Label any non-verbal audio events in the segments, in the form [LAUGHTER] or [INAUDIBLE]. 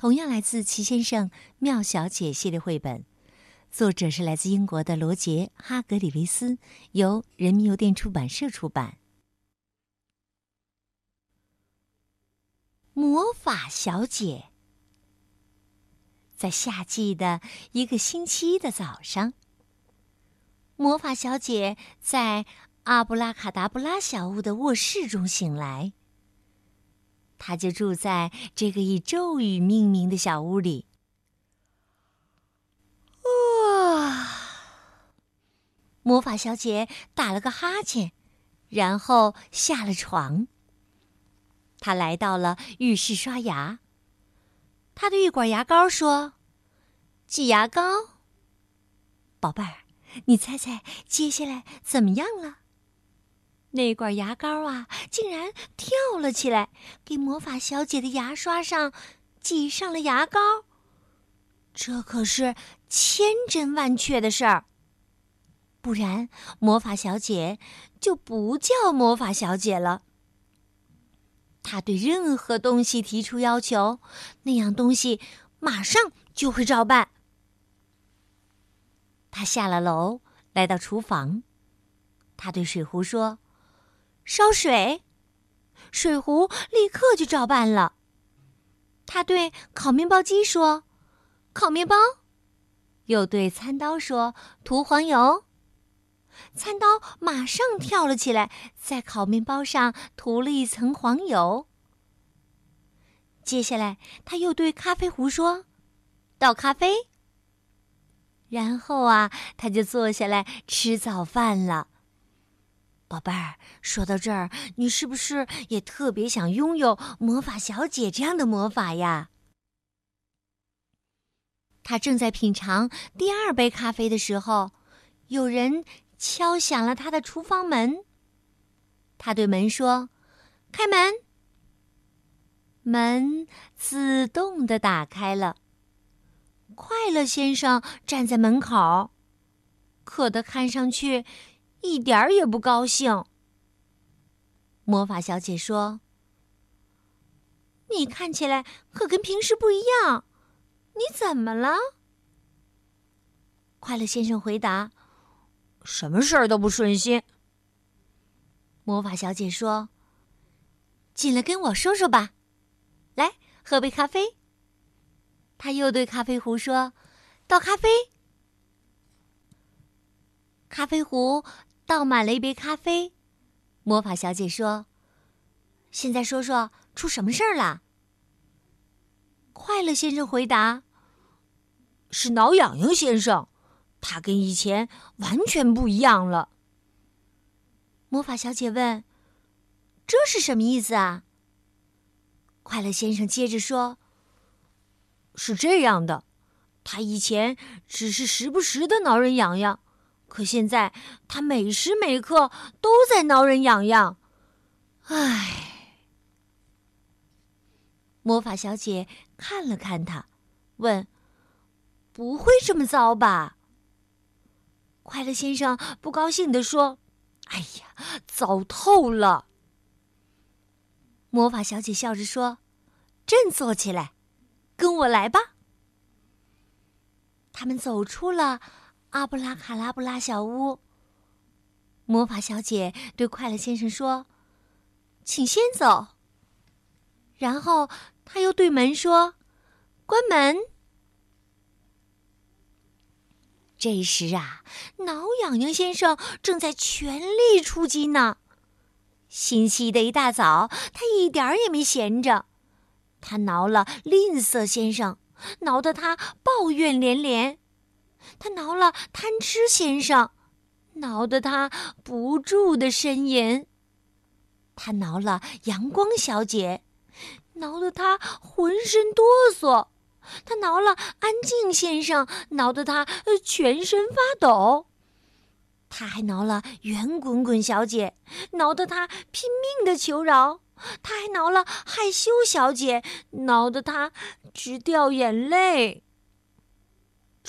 同样来自《齐先生妙小姐》系列绘本，作者是来自英国的罗杰·哈格里维斯，由人民邮电出版社出版。魔法小姐在夏季的一个星期一的早上，魔法小姐在阿布拉卡达布拉小屋的卧室中醒来。他就住在这个以咒语命名的小屋里。哇！魔法小姐打了个哈欠，然后下了床。她来到了浴室刷牙。她对浴管牙膏说：“挤牙膏。”宝贝儿，你猜猜接下来怎么样了？那管牙膏啊，竟然跳了起来，给魔法小姐的牙刷上挤上了牙膏。这可是千真万确的事儿，不然魔法小姐就不叫魔法小姐了。她对任何东西提出要求，那样东西马上就会照办。她下了楼，来到厨房，她对水壶说。烧水，水壶立刻就照办了。他对烤面包机说：“烤面包。”又对餐刀说：“涂黄油。”餐刀马上跳了起来，在烤面包上涂了一层黄油。接下来，他又对咖啡壶说：“倒咖啡。”然后啊，他就坐下来吃早饭了。宝贝儿，说到这儿，你是不是也特别想拥有魔法小姐这样的魔法呀？他正在品尝第二杯咖啡的时候，有人敲响了他的厨房门。他对门说：“开门。”门自动的打开了。快乐先生站在门口，可他看上去……一点儿也不高兴。魔法小姐说：“你看起来可跟平时不一样，你怎么了？”快乐先生回答：“什么事儿都不顺心。”魔法小姐说：“进来跟我说说吧，来喝杯咖啡。”他又对咖啡壶说：“倒咖啡。”咖啡壶。倒满了一杯咖啡，魔法小姐说：“现在说说出什么事儿了？”快乐先生回答：“是挠痒痒先生，他跟以前完全不一样了。”魔法小姐问：“这是什么意思啊？”快乐先生接着说：“是这样的，他以前只是时不时的挠人痒痒。”可现在，他每时每刻都在挠人痒痒，唉。魔法小姐看了看他，问：“不会这么糟吧？”快乐先生不高兴地说：“哎呀，糟透了！”魔法小姐笑着说：“振作起来，跟我来吧。”他们走出了。阿布拉卡拉布拉小屋。魔法小姐对快乐先生说：“请先走。”然后他又对门说：“关门。”这时啊，挠痒痒先生正在全力出击呢。星期一的一大早，他一点儿也没闲着，他挠了吝啬先生，挠得他抱怨连连。他挠了贪吃先生，挠得他不住的呻吟；他挠了阳光小姐，挠得他浑身哆嗦；他挠了安静先生，挠得他全身发抖。他还挠了圆滚滚小姐，挠得他拼命的求饶。他还挠了害羞小姐，挠得他直掉眼泪。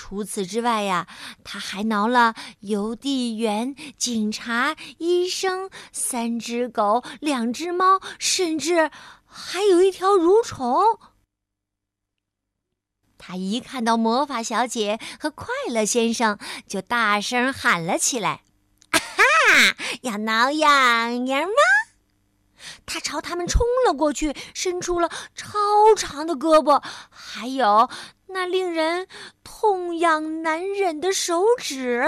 除此之外呀，他还挠了邮递员、警察、医生、三只狗、两只猫，甚至还有一条蠕虫。他一看到魔法小姐和快乐先生，就大声喊了起来：“啊哈！要挠痒痒吗？”他朝他们冲了过去，伸出了超长的胳膊，还有那令人痛痒难忍的手指。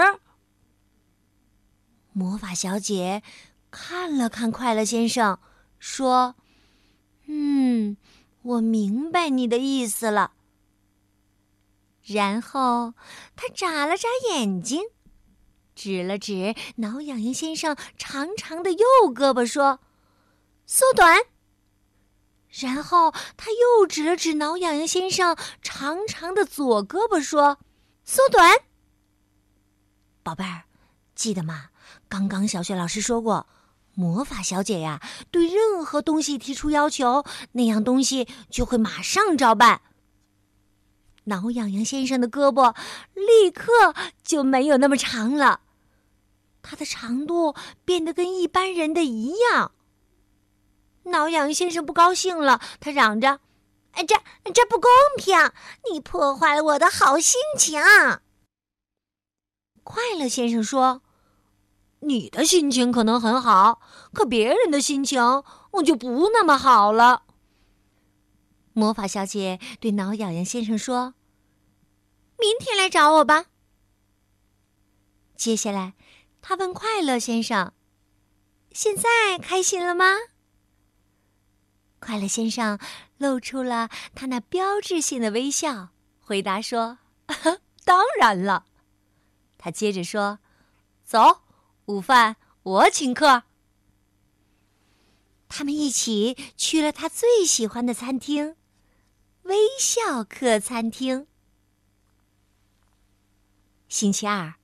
魔法小姐看了看快乐先生，说：“嗯，我明白你的意思了。”然后他眨了眨眼睛，指了指挠痒痒先生长长的右胳膊，说。缩短。然后他又指了指挠痒痒先生长长的左胳膊，说：“缩短。”宝贝儿，记得吗？刚刚小雪老师说过，魔法小姐呀，对任何东西提出要求，那样东西就会马上照办。挠痒痒先生的胳膊立刻就没有那么长了，它的长度变得跟一般人的一样。挠痒先生不高兴了，他嚷着：“哎，这这不公平！你破坏了我的好心情。”快乐先生说：“你的心情可能很好，可别人的心情我就不那么好了。”魔法小姐对挠痒痒先生说：“明天来找我吧。”接下来，他问快乐先生：“现在开心了吗？”快乐先生露出了他那标志性的微笑，回答说：“ [LAUGHS] 当然了。”他接着说：“走，午饭我请客。”他们一起去了他最喜欢的餐厅——微笑客餐厅。星期二，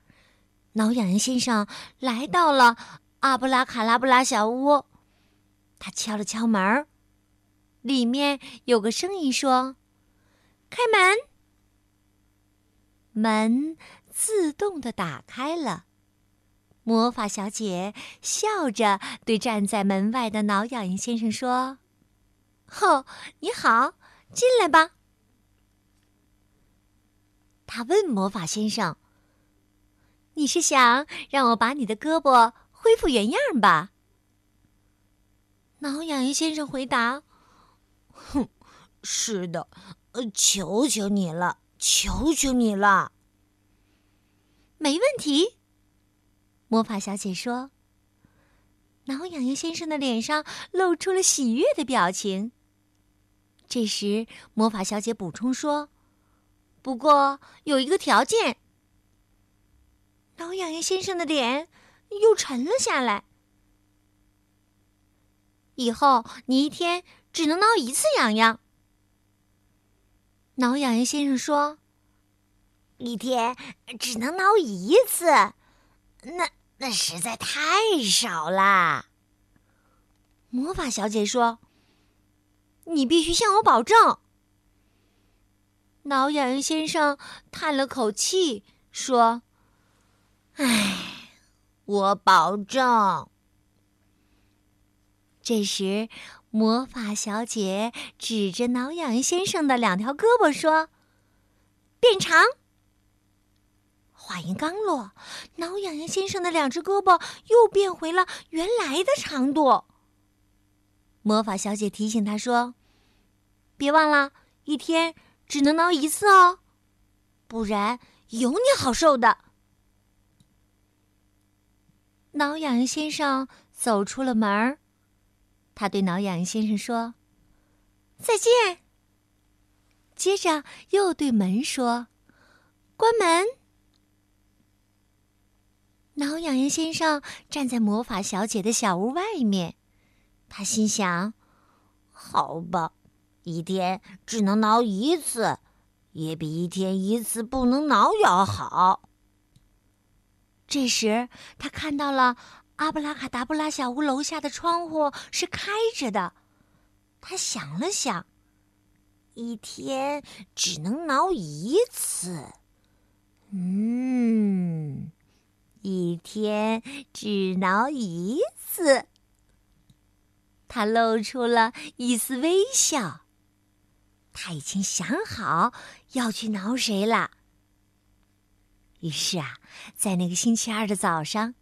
挠痒痒先生来到了阿布拉卡拉布拉小屋，他敲了敲门。里面有个声音说：“开门。”门自动的打开了。魔法小姐笑着对站在门外的挠痒痒先生说：“哦，你好，进来吧。”他问魔法先生：“你是想让我把你的胳膊恢复原样吧？”挠痒痒先生回答。哼，是的，呃，求求你了，求求你了。没问题，魔法小姐说。挠痒痒先生的脸上露出了喜悦的表情。这时，魔法小姐补充说：“不过有一个条件。”挠痒痒先生的脸又沉了下来。以后你一天。只能挠一次痒痒。挠痒痒先生说：“一天只能挠一次，那那实在太少啦。”魔法小姐说：“你必须向我保证。”挠痒痒先生叹了口气说：“唉，我保证。”这时。魔法小姐指着挠痒痒先生的两条胳膊说：“变长。”话音刚落，挠痒痒先生的两只胳膊又变回了原来的长度。魔法小姐提醒他说：“别忘了，一天只能挠一次哦，不然有你好受的。”挠痒痒先生走出了门儿。他对挠痒痒先生说：“再见。”接着又对门说：“关门。”挠痒痒先生站在魔法小姐的小屋外面，他心想：“好吧，一天只能挠一次，也比一天一次不能挠要好。这时，他看到了阿布拉卡达布拉小屋楼下的窗户是开着的。他想了想，一天只能挠一次。嗯，一天只挠一次。他露出了一丝微笑。他已经想好要去挠谁了。于是啊，在那个星期二的早上，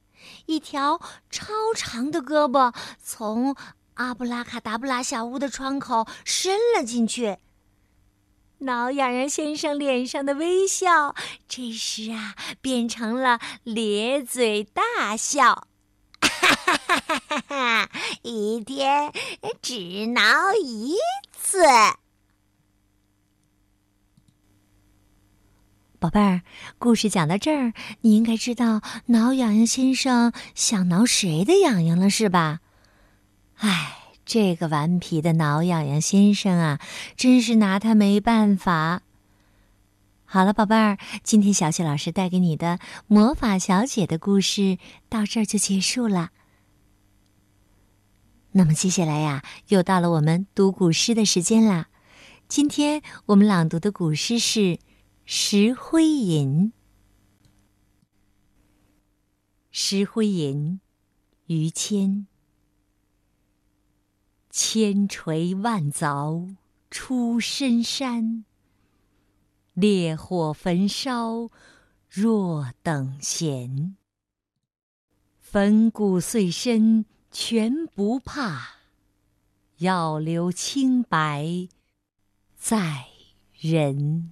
一条超长的胳膊从阿布拉卡达布拉小屋的窗口伸了进去。挠痒痒先生脸上的微笑，这时啊，变成了咧嘴大笑。哈哈哈哈哈哈！一天只挠一次。宝贝儿，故事讲到这儿，你应该知道挠痒痒先生想挠谁的痒痒了，是吧？哎，这个顽皮的挠痒痒先生啊，真是拿他没办法。好了，宝贝儿，今天小雪老师带给你的魔法小姐的故事到这儿就结束了。那么接下来呀，又到了我们读古诗的时间啦。今天我们朗读的古诗是。《石灰吟》，《石灰吟》，于谦。千锤万凿出深山，烈火焚烧若等闲。粉骨碎身全不怕，要留清白在人。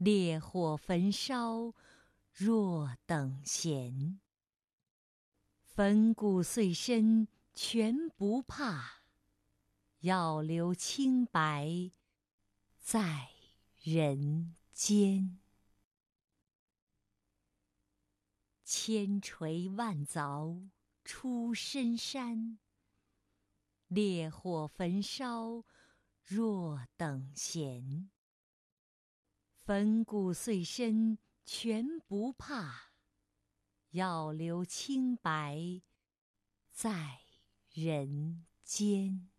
烈火焚烧若等闲，粉骨碎身全不怕，要留清白在人间。千锤万凿出深山，烈火焚烧若等闲。粉骨碎身全不怕，要留清白在人间。